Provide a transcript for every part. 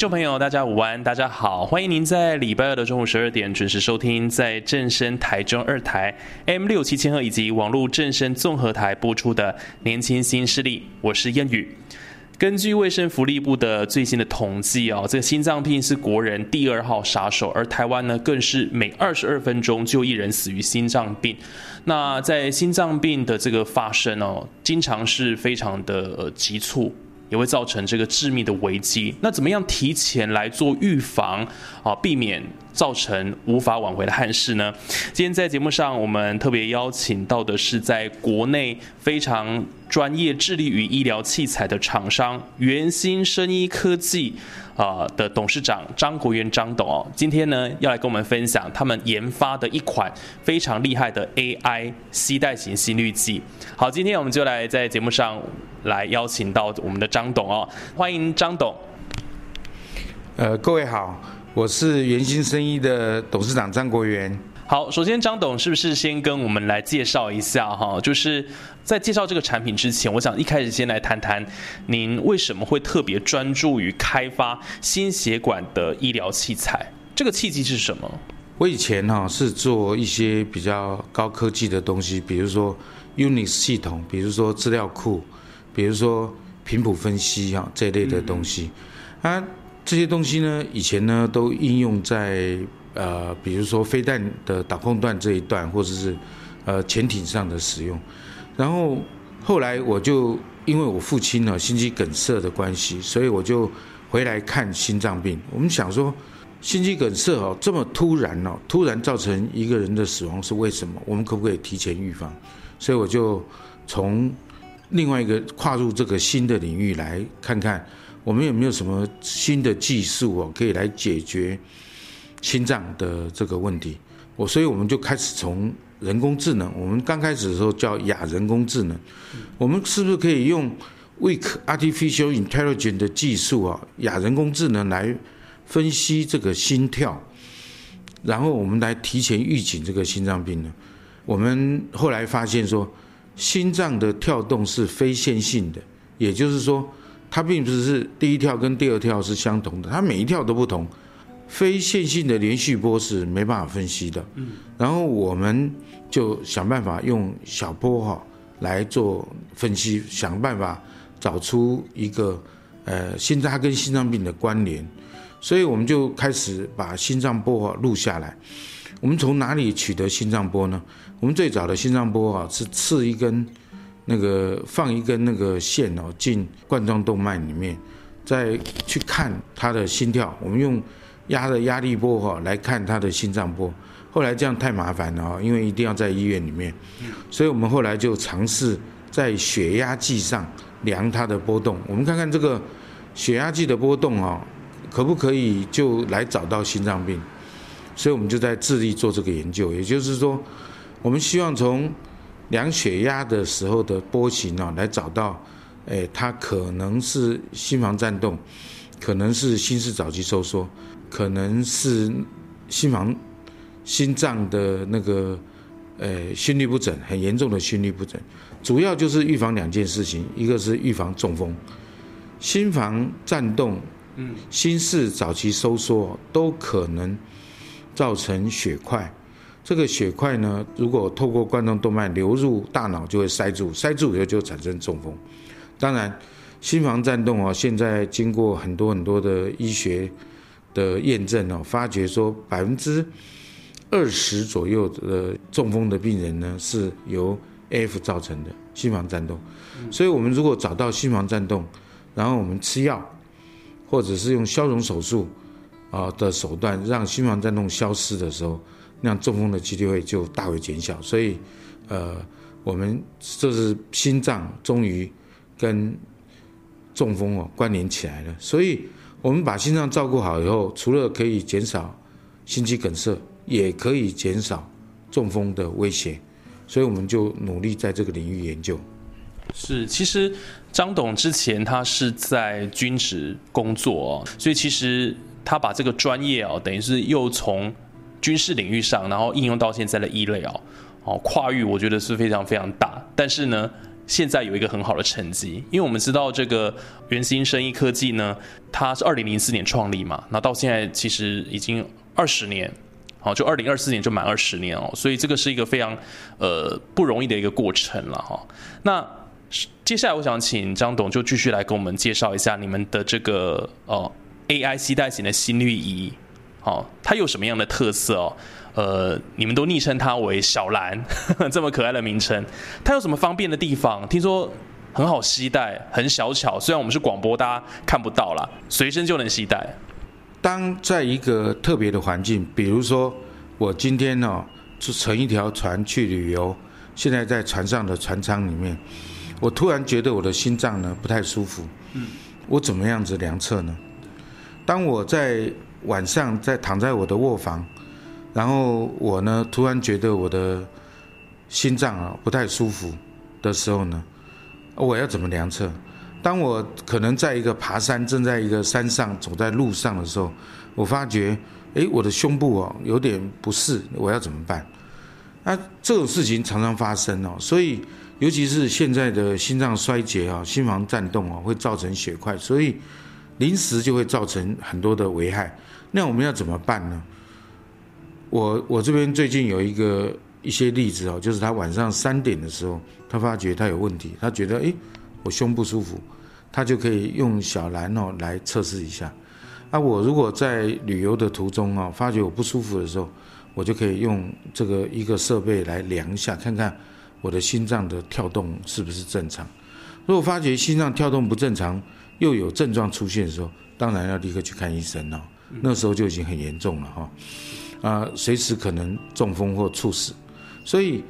众朋友，大家午安，大家好，欢迎您在礼拜二的中午十二点准时收听，在正声台中二台 M 六七千赫以及网络正声综合台播出的《年轻新势力》，我是燕宇。根据卫生福利部的最新的统计哦，这个心脏病是国人第二号杀手，而台湾呢，更是每二十二分钟就一人死于心脏病。那在心脏病的这个发生哦，经常是非常的急促。也会造成这个致命的危机。那怎么样提前来做预防啊，避免造成无法挽回的憾事呢？今天在节目上，我们特别邀请到的是在国内非常专业、致力于医疗器材的厂商元心生医科技。啊的董事长张国元张董哦，今天呢要来跟我们分享他们研发的一款非常厉害的 AI 吸带型心率计。好，今天我们就来在节目上来邀请到我们的张董哦，欢迎张董。呃，各位好，我是圆心生意的董事长张国元。好，首先张董是不是先跟我们来介绍一下哈？就是在介绍这个产品之前，我想一开始先来谈谈您为什么会特别专注于开发心血管的医疗器材？这个契机是什么？我以前哈是做一些比较高科技的东西，比如说 Unix 系统，比如说资料库，比如说频谱分析哈这类的东西。啊，这些东西呢，以前呢都应用在。呃，比如说飞弹的导控段这一段，或者是呃潜艇上的使用。然后后来我就因为我父亲呢心肌梗塞的关系，所以我就回来看心脏病。我们想说，心肌梗塞哦这么突然哦，突然造成一个人的死亡是为什么？我们可不可以提前预防？所以我就从另外一个跨入这个新的领域来看看，我们有没有什么新的技术哦可以来解决。心脏的这个问题，我所以我们就开始从人工智能，我们刚开始的时候叫亚人工智能，我们是不是可以用 weak artificial intelligence 的技术啊，亚人工智能来分析这个心跳，然后我们来提前预警这个心脏病呢？我们后来发现说，心脏的跳动是非线性的，也就是说，它并不是第一跳跟第二跳是相同的，它每一跳都不同。非线性的连续波是没办法分析的，嗯，然后我们就想办法用小波哈来做分析，想办法找出一个呃心脏跟心脏病的关联，所以我们就开始把心脏波录下来。我们从哪里取得心脏波呢？我们最早的心脏波啊是刺一根那个放一根那个线哦进冠状动脉里面，再去看他的心跳。我们用压的压力波哈来看他的心脏波，后来这样太麻烦了哈，因为一定要在医院里面，所以我们后来就尝试在血压计上量它的波动，我们看看这个血压计的波动啊，可不可以就来找到心脏病？所以我们就在致力做这个研究，也就是说，我们希望从量血压的时候的波形啊，来找到，哎，它可能是心房颤动，可能是心室早期收缩。可能是心房、心脏的那个呃心律不整，很严重的心律不整，主要就是预防两件事情，一个是预防中风，心房颤动，嗯，心室早期收缩都可能造成血块，这个血块呢，如果透过冠状动脉流入大脑，就会塞住，塞住以后就产生中风。当然，心房颤动啊，现在经过很多很多的医学。的验证哦，发觉说百分之二十左右的中风的病人呢，是由 AF 造成的心房颤动。所以，我们如果找到心房颤动，然后我们吃药，或者是用消融手术啊的手段，让心房颤动消失的时候，那样中风的几率会就大为减小。所以，呃，我们这是心脏终于跟中风哦关联起来了。所以，我们把心脏照顾好以后，除了可以减少心肌梗塞，也可以减少中风的威胁。所以，我们就努力在这个领域研究。是，其实张董之前他是在军职工作哦，所以其实他把这个专业哦，等于是又从军事领域上，然后应用到现在的医疗哦，跨域我觉得是非常非常大。但是呢，现在有一个很好的成绩，因为我们知道这个元心生医科技呢，它是二零零四年创立嘛，那到现在其实已经二十年，好，就二零二四年就满二十年哦，所以这个是一个非常呃不容易的一个过程了哈。那接下来我想请张董就继续来跟我们介绍一下你们的这个呃 AI 携带型的心率仪，好，它有什么样的特色哦？呃，你们都昵称它为小蓝，这么可爱的名称，它有什么方便的地方？听说很好携带，很小巧，虽然我们是广播，大家看不到啦，随身就能携带。当在一个特别的环境，比如说我今天呢，是乘一条船去旅游，现在在船上的船舱里面。我突然觉得我的心脏呢不太舒服，嗯，我怎么样子量测呢？当我在晚上在躺在我的卧房，然后我呢突然觉得我的心脏啊不太舒服的时候呢，我要怎么量测？当我可能在一个爬山，正在一个山上走在路上的时候，我发觉，哎，我的胸部哦有点不适，我要怎么办？那这种事情常常发生哦，所以。尤其是现在的心脏衰竭啊，心房颤动啊，会造成血块，所以临时就会造成很多的危害。那我们要怎么办呢？我我这边最近有一个一些例子哦，就是他晚上三点的时候，他发觉他有问题，他觉得诶，我胸不舒服，他就可以用小蓝哦来测试一下。那我如果在旅游的途中啊，发觉我不舒服的时候，我就可以用这个一个设备来量一下，看看。我的心脏的跳动是不是正常？如果发觉心脏跳动不正常，又有症状出现的时候，当然要立刻去看医生了。那时候就已经很严重了哈，啊，随时可能中风或猝死。所以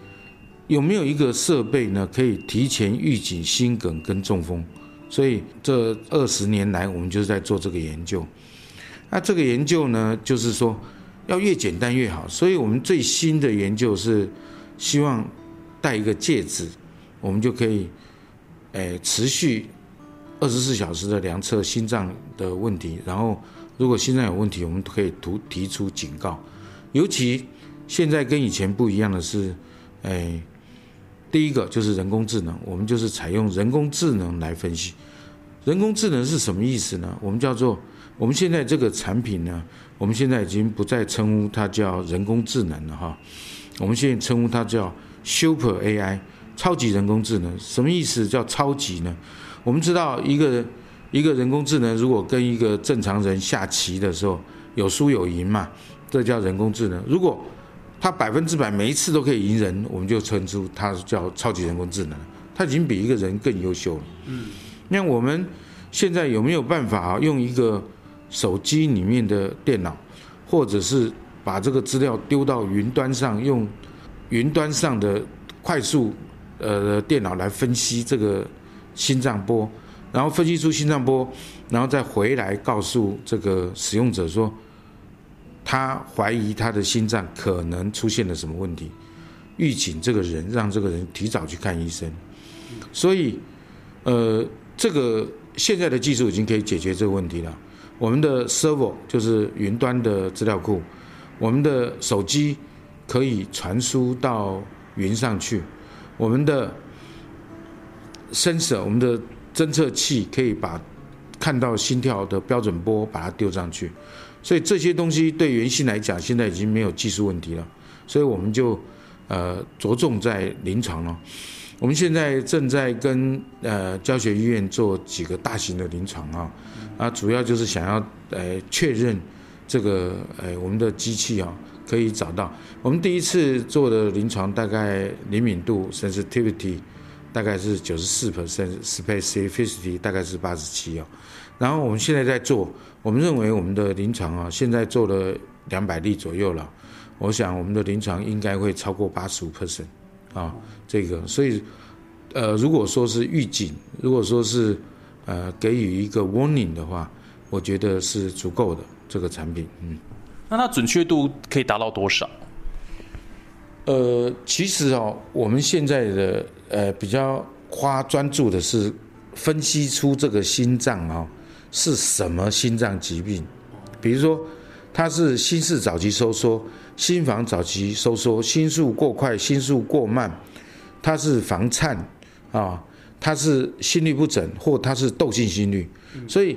有没有一个设备呢，可以提前预警心梗跟中风？所以这二十年来，我们就是在做这个研究。那这个研究呢，就是说要越简单越好。所以我们最新的研究是希望。戴一个戒指，我们就可以，诶，持续二十四小时的量测心脏的问题。然后，如果心脏有问题，我们可以图提出警告。尤其现在跟以前不一样的是，诶，第一个就是人工智能，我们就是采用人工智能来分析。人工智能是什么意思呢？我们叫做我们现在这个产品呢，我们现在已经不再称呼它叫人工智能了哈，我们现在称呼它叫。Super AI，超级人工智能，什么意思？叫超级呢？我们知道，一个一个人工智能如果跟一个正常人下棋的时候有输有赢嘛，这叫人工智能。如果它百分之百每一次都可以赢人，我们就称出它叫超级人工智能。它已经比一个人更优秀了。嗯，那我们现在有没有办法用一个手机里面的电脑，或者是把这个资料丢到云端上用？云端上的快速呃电脑来分析这个心脏波，然后分析出心脏波，然后再回来告诉这个使用者说，他怀疑他的心脏可能出现了什么问题，预警这个人，让这个人提早去看医生。所以，呃，这个现在的技术已经可以解决这个问题了。我们的 server 就是云端的资料库，我们的手机。可以传输到云上去，我们的 sensor，我们的侦测器可以把看到心跳的标准波把它丢上去，所以这些东西对原心来讲，现在已经没有技术问题了，所以我们就呃着重在临床了。我们现在正在跟呃教学医院做几个大型的临床啊，啊，主要就是想要呃确认这个呃我们的机器啊。可以找到，我们第一次做的临床大概灵敏度 sensitivity，大概是九十四 percent，specificity 大概是八十七哦。然后我们现在在做，我们认为我们的临床啊，现在做了两百例左右了。我想我们的临床应该会超过八十五 percent 啊，这个所以呃，如果说是预警，如果说是呃给予一个 warning 的话，我觉得是足够的这个产品，嗯。那它准确度可以达到多少？呃，其实哦，我们现在的呃比较花专注的是分析出这个心脏啊是什么心脏疾病，比如说它是心室早期收缩。心房早期收缩，心速过快，心速过慢，它是房颤啊，它是心律不整，或它是窦性心律，所以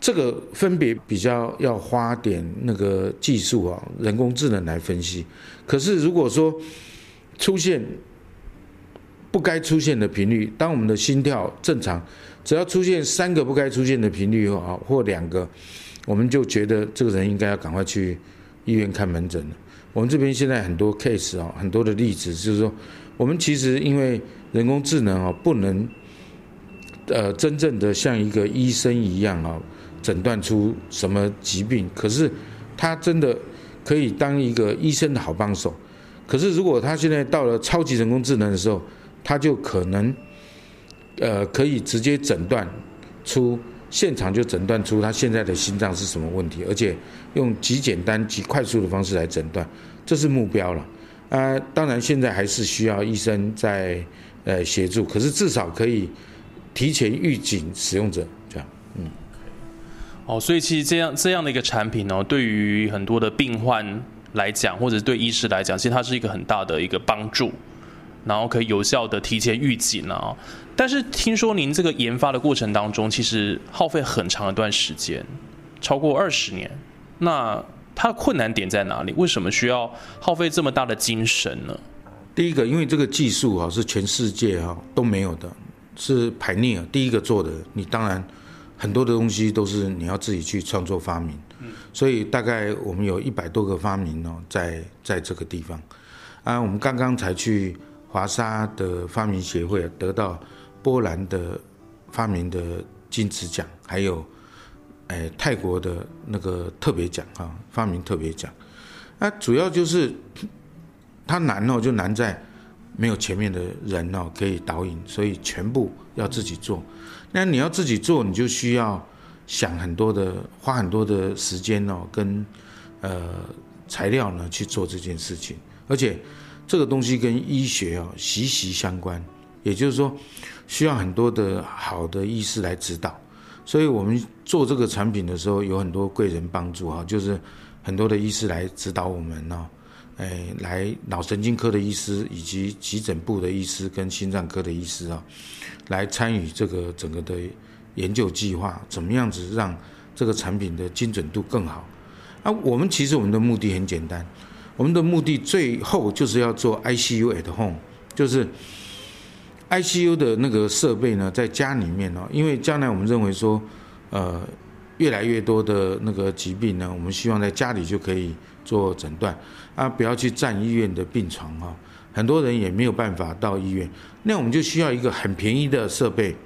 这个分别比较要花点那个技术啊，人工智能来分析。可是如果说出现不该出现的频率，当我们的心跳正常，只要出现三个不该出现的频率啊，或两个，我们就觉得这个人应该要赶快去医院看门诊了。我们这边现在很多 case 啊，很多的例子，就是说，我们其实因为人工智能啊，不能，呃，真正的像一个医生一样啊，诊断出什么疾病。可是，他真的可以当一个医生的好帮手。可是，如果他现在到了超级人工智能的时候，他就可能，呃，可以直接诊断出。现场就诊断出他现在的心脏是什么问题，而且用极简单、极快速的方式来诊断，这是目标了。啊，当然现在还是需要医生在呃协助，可是至少可以提前预警使用者这样。嗯，哦，所以其实这样这样的一个产品呢，对于很多的病患来讲，或者对医师来讲，其实它是一个很大的一个帮助。然后可以有效的提前预警啊，但是听说您这个研发的过程当中，其实耗费很长一段时间，超过二十年。那它的困难点在哪里？为什么需要耗费这么大的精神呢？第一个，因为这个技术啊是全世界哈都没有的，是排逆啊第一个做的。你当然很多的东西都是你要自己去创作发明，所以大概我们有一百多个发明哦，在在这个地方啊，我们刚刚才去。华沙的发明协会得到波兰的发明的金质奖，还有诶泰国的那个特别奖啊，发明特别奖。那主要就是它难哦，就难在没有前面的人哦可以导引，所以全部要自己做。那你要自己做，你就需要想很多的，花很多的时间哦，跟呃材料呢去做这件事情，而且。这个东西跟医学啊息息相关，也就是说，需要很多的好的医师来指导。所以我们做这个产品的时候，有很多贵人帮助啊，就是很多的医师来指导我们呢，哎，来脑神经科的医师以及急诊部的医师跟心脏科的医师啊，来参与这个整个的研究计划，怎么样子让这个产品的精准度更好？啊，我们其实我们的目的很简单。我们的目的最后就是要做 ICU at home，就是 ICU 的那个设备呢，在家里面哦，因为将来我们认为说，呃，越来越多的那个疾病呢，我们希望在家里就可以做诊断啊，不要去占医院的病床哈。很多人也没有办法到医院，那我们就需要一个很便宜的设备，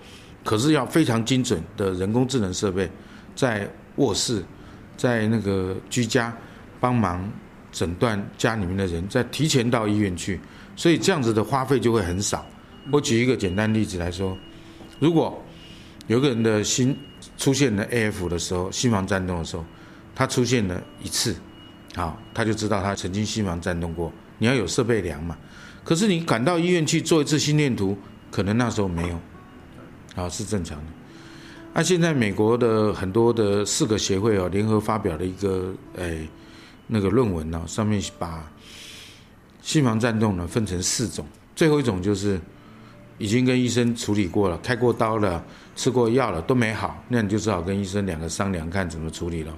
可是要非常精准的人工智能设备，在卧室，在那个居家帮忙。诊断家里面的人再提前到医院去，所以这样子的花费就会很少。我举一个简单例子来说，如果有个人的心出现了 AF 的时候，心房颤动的时候，他出现了一次，好，他就知道他曾经心房颤动过。你要有设备量嘛？可是你赶到医院去做一次心电图，可能那时候没有，好是正常的。那现在美国的很多的四个协会哦，联合发表了一个诶。那个论文呢，上面把心房颤动呢分成四种，最后一种就是已经跟医生处理过了，开过刀了，吃过药了都没好，那你就只好跟医生两个商量看怎么处理了。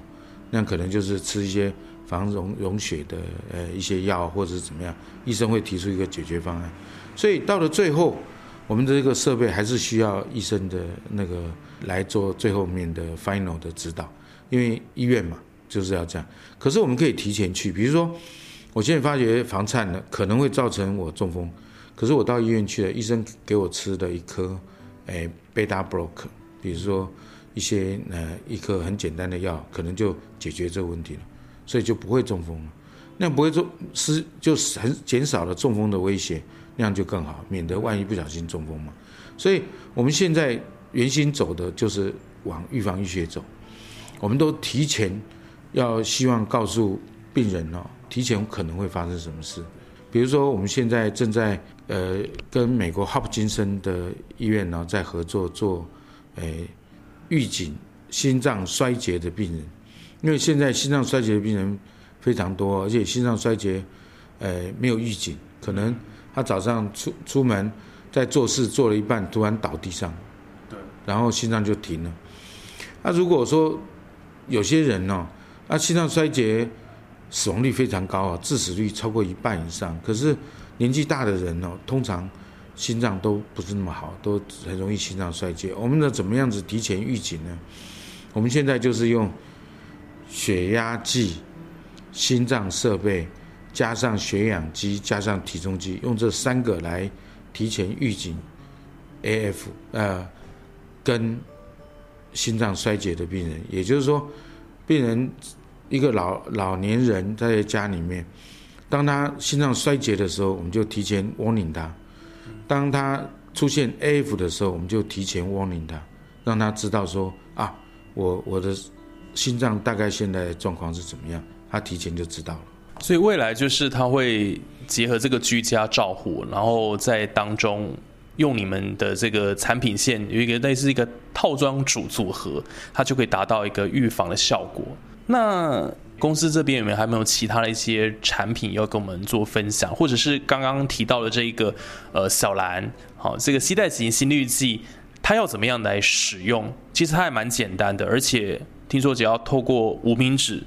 那可能就是吃一些防溶溶血的呃一些药，或者是怎么样，医生会提出一个解决方案。所以到了最后，我们的这个设备还是需要医生的那个来做最后面的 final 的指导，因为医院嘛。就是要这样，可是我们可以提前去，比如说，我现在发觉房颤了，可能会造成我中风，可是我到医院去了，医生给我吃的一颗，诶贝塔 block，比如说一些呃一颗很简单的药，可能就解决这个问题了，所以就不会中风了。那样不会中是就是很减少了中风的威胁，那样就更好，免得万一不小心中风嘛。所以我们现在原先走的就是往预防医学走，我们都提前要希望告诉病人哦，提前可能会发生什么事。比如说，我们现在正在呃跟美国哈普金森的医院呢在合作做，诶预警心脏衰竭的病人，因为现在心脏衰竭的病人非常多，而且心脏衰竭，呃没有预警，可能他早上出出门在做事做了一半，突然倒地上，对，然后心脏就停了。那如果说有些人呢，啊心脏衰竭。死亡率非常高啊，致死率超过一半以上。可是年纪大的人哦，通常心脏都不是那么好，都很容易心脏衰竭。我们呢，怎么样子提前预警呢？我们现在就是用血压计、心脏设备，加上血氧机，加上体重机，用这三个来提前预警 AF 呃跟心脏衰竭的病人。也就是说，病人。一个老老年人在家里面，当他心脏衰竭的时候，我们就提前 warning 他；当他出现 AF 的时候，我们就提前 warning 他，让他知道说啊，我我的心脏大概现在状况是怎么样，他提前就知道了。所以未来就是他会结合这个居家照护，然后在当中用你们的这个产品线有一个类似一个套装组组合，它就可以达到一个预防的效果。那公司这边有没有还没有其他的一些产品要跟我们做分享，或者是刚刚提到的这一个呃小蓝，好这个吸带型心率计，它要怎么样来使用？其实它还蛮简单的，而且听说只要透过无名指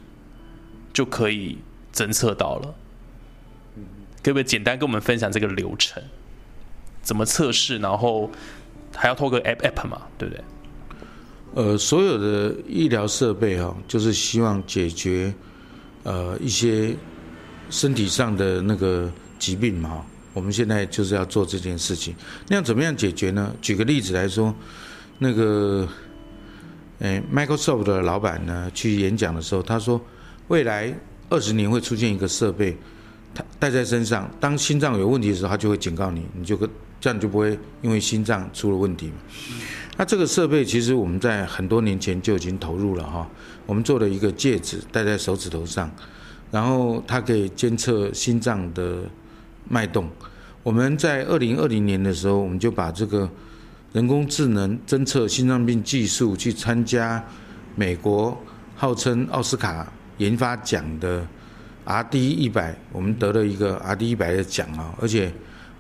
就可以侦测到了。可不可以简单跟我们分享这个流程？怎么测试？然后还要透过 app app 嘛，对不对？呃，所有的医疗设备哈，就是希望解决呃一些身体上的那个疾病嘛。我们现在就是要做这件事情。那要怎么样解决呢？举个例子来说，那个诶，Microsoft 的老板呢去演讲的时候，他说未来二十年会出现一个设备，他带在身上，当心脏有问题的时候，他就会警告你，你就这样就不会因为心脏出了问题嘛。那这个设备其实我们在很多年前就已经投入了哈，我们做了一个戒指戴在手指头上，然后它可以监测心脏的脉动。我们在二零二零年的时候，我们就把这个人工智能侦测心脏病技术去参加美国号称奥斯卡研发奖的 R D 一百，我们得了一个 R D 一百的奖啊，而且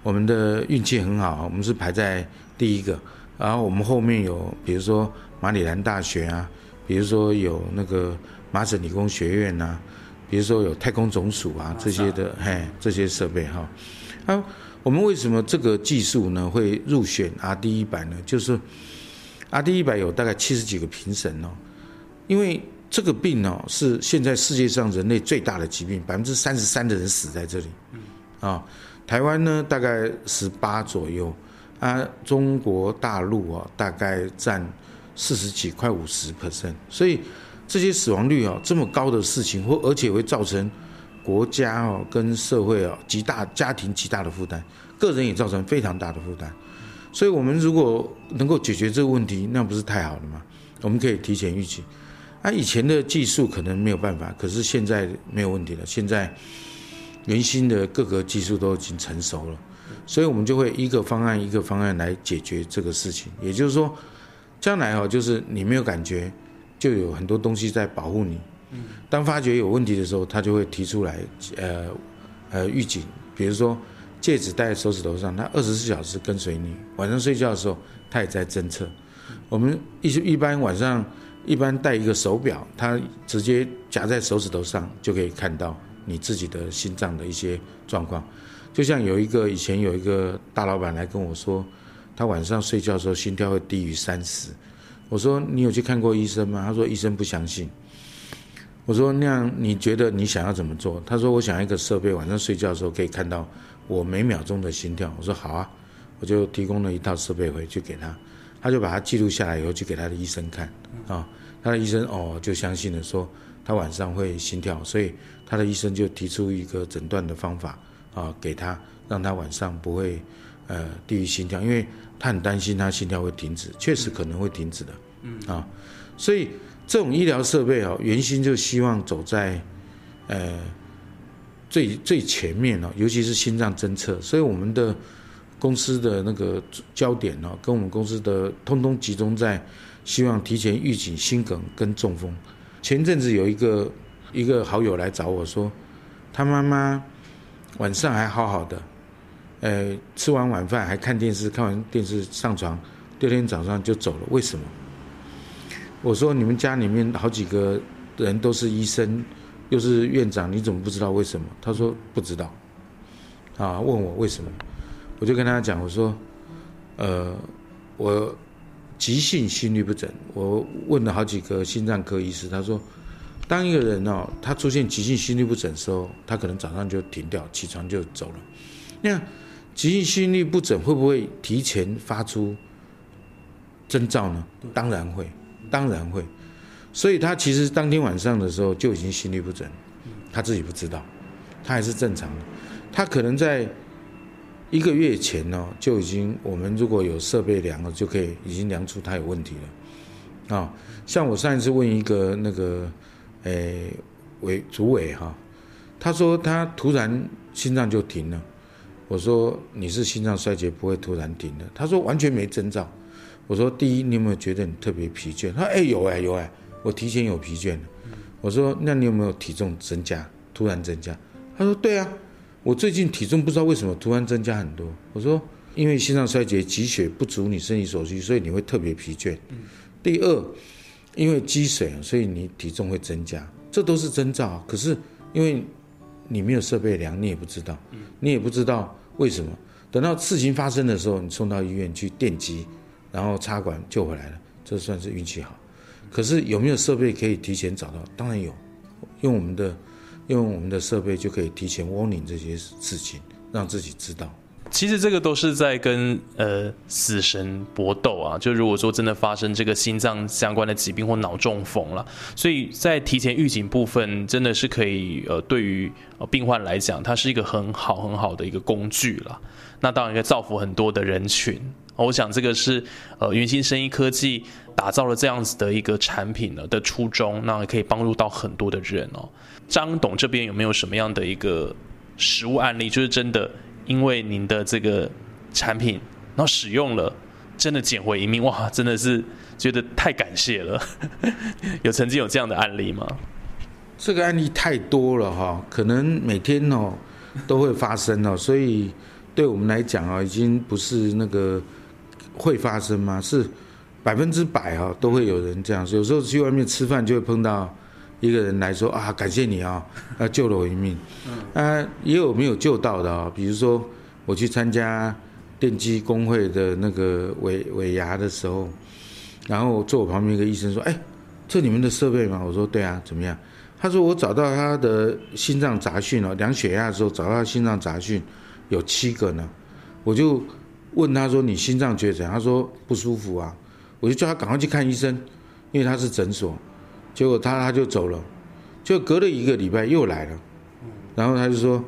我们的运气很好，我们是排在第一个。然后我们后面有，比如说马里兰大学啊，比如说有那个麻省理工学院呐，比如说有太空总署啊这些的，嘿，这些设备哈。啊，我们为什么这个技术呢会入选 R D 一百呢？就是 R D 一百有大概七十几个评审哦，因为这个病哦是现在世界上人类最大的疾病，百分之三十三的人死在这里。啊，台湾呢大概十八左右。啊，中国大陆啊，大概占四十几，快五十 percent，所以这些死亡率啊这么高的事情，或而且会造成国家哦跟社会啊极大家庭极大的负担，个人也造成非常大的负担。所以，我们如果能够解决这个问题，那不是太好了吗？我们可以提前预警。啊，以前的技术可能没有办法，可是现在没有问题了。现在原新的各个技术都已经成熟了。所以我们就会一个方案一个方案来解决这个事情，也就是说，将来哦，就是你没有感觉，就有很多东西在保护你。当发觉有问题的时候，他就会提出来，呃，呃，预警。比如说戒指戴在手指头上，它二十四小时跟随你，晚上睡觉的时候，它也在侦测。我们一一般晚上一般戴一个手表，它直接夹在手指头上，就可以看到你自己的心脏的一些状况。就像有一个以前有一个大老板来跟我说，他晚上睡觉的时候心跳会低于三十。我说你有去看过医生吗？他说医生不相信。我说那样你觉得你想要怎么做？他说我想要一个设备，晚上睡觉的时候可以看到我每秒钟的心跳。我说好啊，我就提供了一套设备回去给他，他就把它记录下来以后去给他的医生看啊，他的医生哦就相信了，说他晚上会心跳，所以他的医生就提出一个诊断的方法啊给他，让他晚上不会呃低于心跳，因为他很担心他心跳会停止，确实可能会停止的，嗯啊，所以这种医疗设备哦，原先就希望走在呃。最最前面哦，尤其是心脏侦测，所以我们的公司的那个焦点哦，跟我们公司的通通集中在希望提前预警心梗跟中风。前阵子有一个一个好友来找我说，他妈妈晚上还好好的，呃，吃完晚饭还看电视，看完电视上床，第二天早上就走了，为什么？我说你们家里面好几个人都是医生。又是院长，你怎么不知道为什么？他说不知道，啊，问我为什么，我就跟他讲，我说，呃，我急性心律不整，我问了好几个心脏科医师，他说，当一个人哦，他出现急性心律不整的时候，他可能早上就停掉，起床就走了。那急性心律不整会不会提前发出征兆呢？当然会，当然会。所以他其实当天晚上的时候就已经心律不整，他自己不知道，他还是正常的。他可能在一个月前呢就已经，我们如果有设备量了，就可以已经量出他有问题了。啊，像我上一次问一个那个诶委主委哈，他说他突然心脏就停了。我说你是心脏衰竭不会突然停的。他说完全没征兆。我说第一你有没有觉得你特别疲倦？他说哎有哎有哎。我提前有疲倦我说那你有没有体重增加？突然增加？他说对啊，我最近体重不知道为什么突然增加很多。我说因为心脏衰竭，积血不足你身体所需，所以你会特别疲倦。第二，因为积水，所以你体重会增加，这都是征兆。可是因为你没有设备量，你也不知道，你也不知道为什么。等到事情发生的时候，你送到医院去电击，然后插管救回来了，这算是运气好。可是有没有设备可以提前找到？当然有，用我们的用我们的设备就可以提前 warning 这些事情，让自己知道。其实这个都是在跟呃死神搏斗啊！就如果说真的发生这个心脏相关的疾病或脑中风了，所以在提前预警部分真的是可以呃对于呃病患来讲，它是一个很好很好的一个工具了。那当然可以造福很多的人群。我想这个是呃云心生医科技。打造了这样子的一个产品呢的初衷，那也可以帮助到很多的人哦。张董这边有没有什么样的一个实物案例，就是真的因为您的这个产品，然后使用了，真的捡回一命？哇，真的是觉得太感谢了。有曾经有这样的案例吗？这个案例太多了哈，可能每天哦都会发生哦，所以对我们来讲啊，已经不是那个会发生吗？是。百分之百啊，都会有人这样。有时候去外面吃饭，就会碰到一个人来说啊，感谢你啊，啊救了我一命。啊，也有没有救到的啊？比如说我去参加电机工会的那个尾尾牙的时候，然后坐我旁边一个医生说：“哎，这你们的设备吗？”我说：“对啊，怎么样？”他说：“我找到他的心脏杂讯了，量血压的时候找到心脏杂讯有七个呢。”我就问他说：“你心脏觉得怎样？”他说：“不舒服啊。”我就叫他赶快去看医生，因为他是诊所。结果他他就走了，就隔了一个礼拜又来了，然后他就说，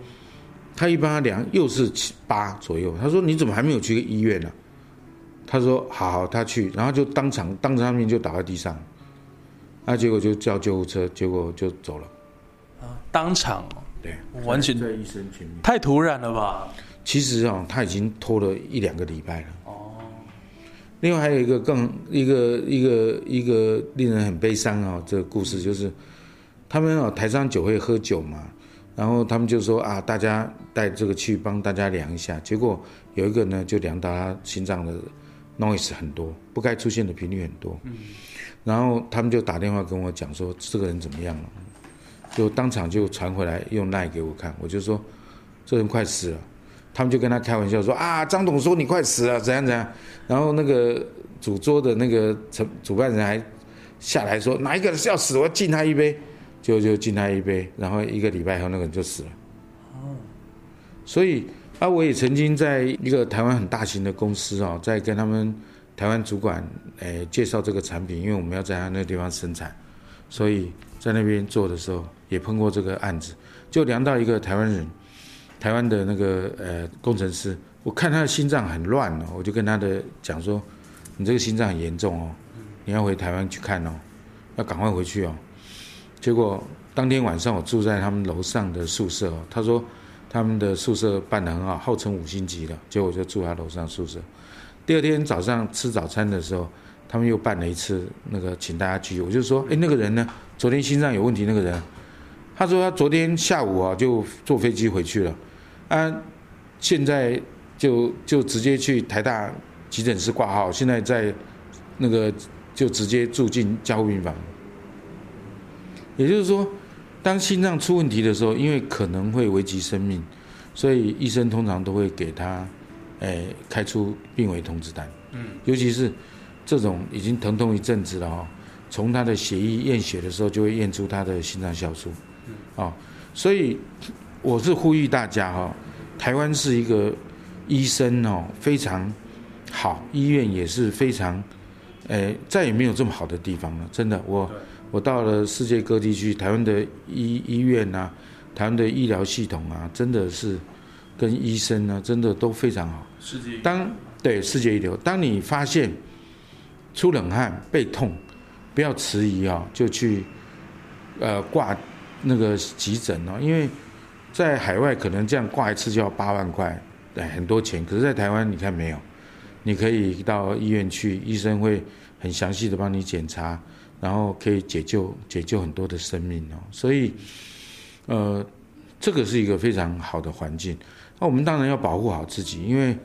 他一般他量又是七八左右。他说你怎么还没有去医院呢？他说好，他去，然后就当场当着他面就倒在地上，那结果就叫救护车，结果就走了。啊，当场？对，完全在医生前面。太突然了吧？其实啊，他已经拖了一两个礼拜了。另外还有一个更一个一个一个令人很悲伤啊，这个故事就是，他们哦台上酒会喝酒嘛，然后他们就说啊，大家带这个去帮大家量一下，结果有一个呢就量到他心脏的 noise 很多，不该出现的频率很多，嗯然后他们就打电话跟我讲说这个人怎么样了，就当场就传回来用赖给我看，我就说这人快死了。他们就跟他开玩笑说啊，张董说你快死了，怎样怎样。然后那个主桌的那个主主办人还下来说哪一个人是要死，我要敬他一杯，就就敬他一杯。然后一个礼拜后那个人就死了。哦，所以啊，我也曾经在一个台湾很大型的公司哦，在跟他们台湾主管诶介绍这个产品，因为我们要在他那个地方生产，所以在那边做的时候也碰过这个案子，就量到一个台湾人，台湾的那个呃工程师，我看他的心脏很乱哦，我就跟他的讲说，你这个心脏很严重哦，你要回台湾去看哦，要赶快回去哦。结果当天晚上我住在他们楼上的宿舍哦，他说。他们的宿舍办得很好，号称五星级的，结果我就住他楼上宿舍。第二天早上吃早餐的时候，他们又办了一次那个请大家聚，我就说，哎，那个人呢？昨天心脏有问题那个人，他说他昨天下午啊就坐飞机回去了，啊，现在就就直接去台大急诊室挂号，现在在那个就直接住进加护病房。也就是说。当心脏出问题的时候，因为可能会危及生命，所以医生通常都会给他，诶，开出病危通知单。嗯，尤其是这种已经疼痛一阵子了哈，从他的血液验血的时候就会验出他的心脏酵素。嗯，啊，所以我是呼吁大家哈，台湾是一个医生哦非常好，医院也是非常，诶，再也没有这么好的地方了，真的我。我到了世界各地去，台湾的医医院啊，台湾的医疗系统啊，真的是跟医生呢，真的都非常好。世界当对世界一流。当你发现出冷汗、背痛，不要迟疑啊，就去呃挂那个急诊哦，因为在海外可能这样挂一次就要八万块，对，很多钱。可是，在台湾你看没有，你可以到医院去，医生会很详细的帮你检查。然后可以解救解救很多的生命哦，所以，呃，这个是一个非常好的环境。那我们当然要保护好自己，因为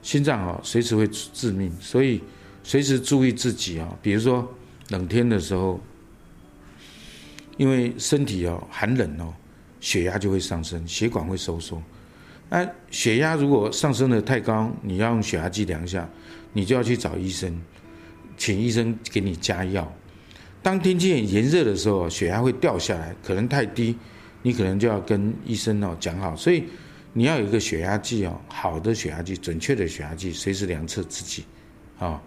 心脏啊随时会致命，所以随时注意自己啊。比如说冷天的时候，因为身体哦寒冷哦，血压就会上升，血管会收缩。那血压如果上升的太高，你要用血压计量一下，你就要去找医生，请医生给你加药。当天气很炎热的时候，血压会掉下来，可能太低，你可能就要跟医生哦讲好，所以你要有一个血压计哦，好的血压计，准确的血压计，随时量测自己，啊，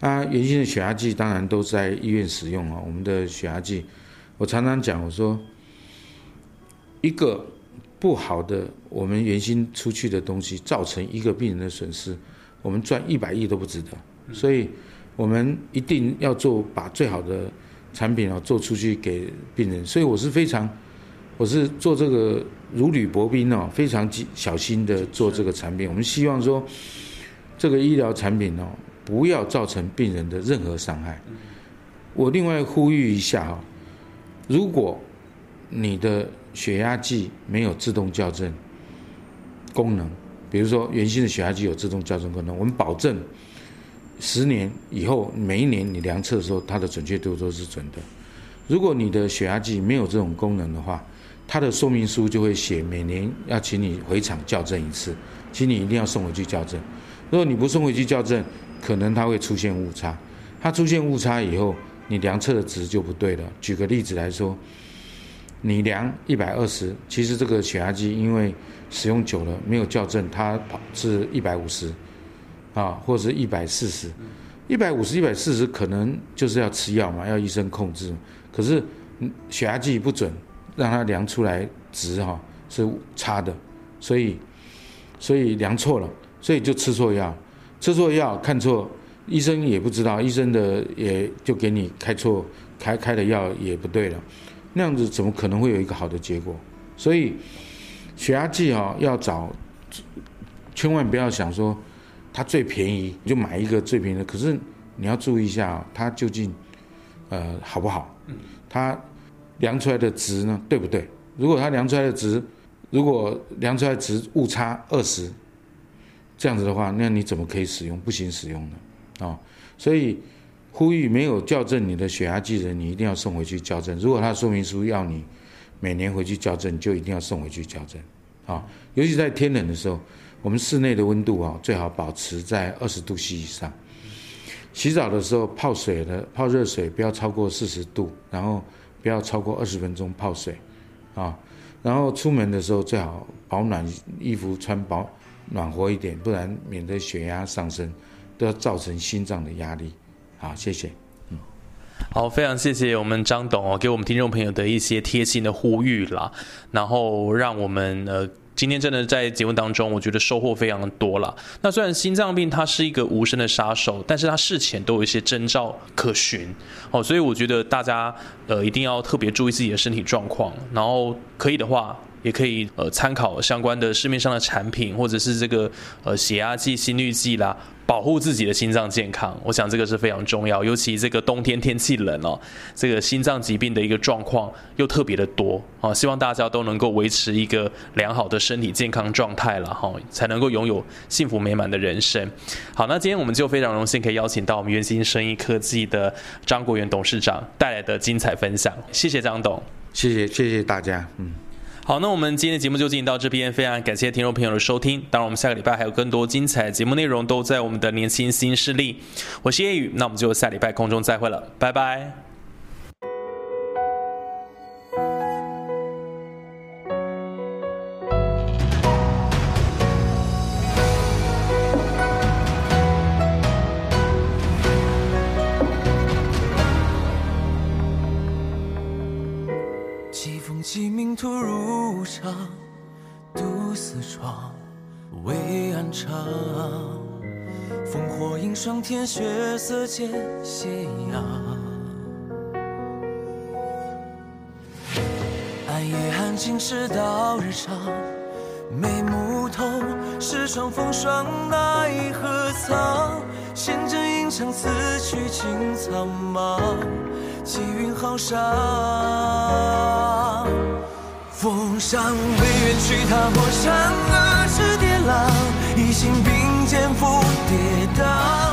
啊，原先的血压计当然都在医院使用啊，我们的血压计，我常常讲，我说一个不好的，我们原先出去的东西，造成一个病人的损失，我们赚一百亿都不值得，所以。我们一定要做把最好的产品啊做出去给病人，所以我是非常，我是做这个如履薄冰哦，非常小心的做这个产品。我们希望说，这个医疗产品哦，不要造成病人的任何伤害。我另外呼吁一下哦，如果你的血压计没有自动校正功能，比如说原先的血压计有自动校正功能，我们保证。十年以后，每一年你量测的时候，它的准确度都是准的。如果你的血压计没有这种功能的话，它的说明书就会写每年要请你回厂校正一次，请你一定要送回去校正。如果你不送回去校正，可能它会出现误差。它出现误差以后，你量测的值就不对了。举个例子来说，你量一百二十，其实这个血压计因为使用久了没有校正，它跑是一百五十。啊，或者是一百四十，一百五十、一百四十，可能就是要吃药嘛，要医生控制。可是血压计不准，让它量出来值哈是差的，所以所以量错了，所以就吃错药，吃错药看错，医生也不知道，医生的也就给你开错开开的药也不对了，那样子怎么可能会有一个好的结果？所以血压计哈要找，千万不要想说。它最便宜，你就买一个最便宜的。可是你要注意一下，它究竟呃好不好？它量出来的值呢对不对？如果它量出来的值，如果量出来值误差二十，这样子的话，那你怎么可以使用？不行使用呢啊！所以呼吁没有校正你的血压计的人，你一定要送回去校正。如果它说明书要你每年回去校正，就一定要送回去校正啊！尤其在天冷的时候。我们室内的温度啊，最好保持在二十度 C 以上。洗澡的时候泡水的泡热水不要超过四十度，然后不要超过二十分钟泡水，啊，然后出门的时候最好保暖衣服穿保暖和一点，不然免得血压上升，都要造成心脏的压力。好，谢谢。嗯好，非常谢谢我们张董哦，给我们听众朋友的一些贴心的呼吁啦，然后让我们呃。今天真的在节目当中，我觉得收获非常的多了。那虽然心脏病它是一个无声的杀手，但是它事前都有一些征兆可循哦，所以我觉得大家呃一定要特别注意自己的身体状况，然后可以的话。也可以呃参考相关的市面上的产品，或者是这个呃血压计、心率计啦，保护自己的心脏健康。我想这个是非常重要，尤其这个冬天天气冷哦，这个心脏疾病的一个状况又特别的多啊。希望大家都能够维持一个良好的身体健康状态了哈，才能够拥有幸福美满的人生。好，那今天我们就非常荣幸可以邀请到我们元心生意科技的张国元董事长带来的精彩分享。谢谢张董，谢谢谢谢大家，嗯。好，那我们今天的节目就进行到这边，非常感谢听众朋友的收听。当然，我们下个礼拜还有更多精彩节目内容都在我们的年轻新势力。我是叶宇，那我们就下礼拜空中再会了，拜拜。窗，微暗长。烽火映霜天，血色渐斜阳。暗夜安静，直到日长。眉目透，是窗风霜，奈何藏？仙阵映场，此去情苍茫。气云浩上。风霜未远去，踏破山河之跌浪，一心并肩赴跌宕。